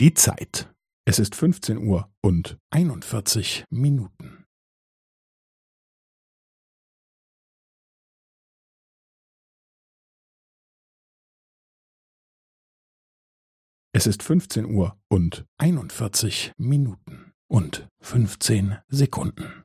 Die Zeit. Es ist 15 Uhr und 41 Minuten. Es ist 15 Uhr und 41 Minuten und 15 Sekunden.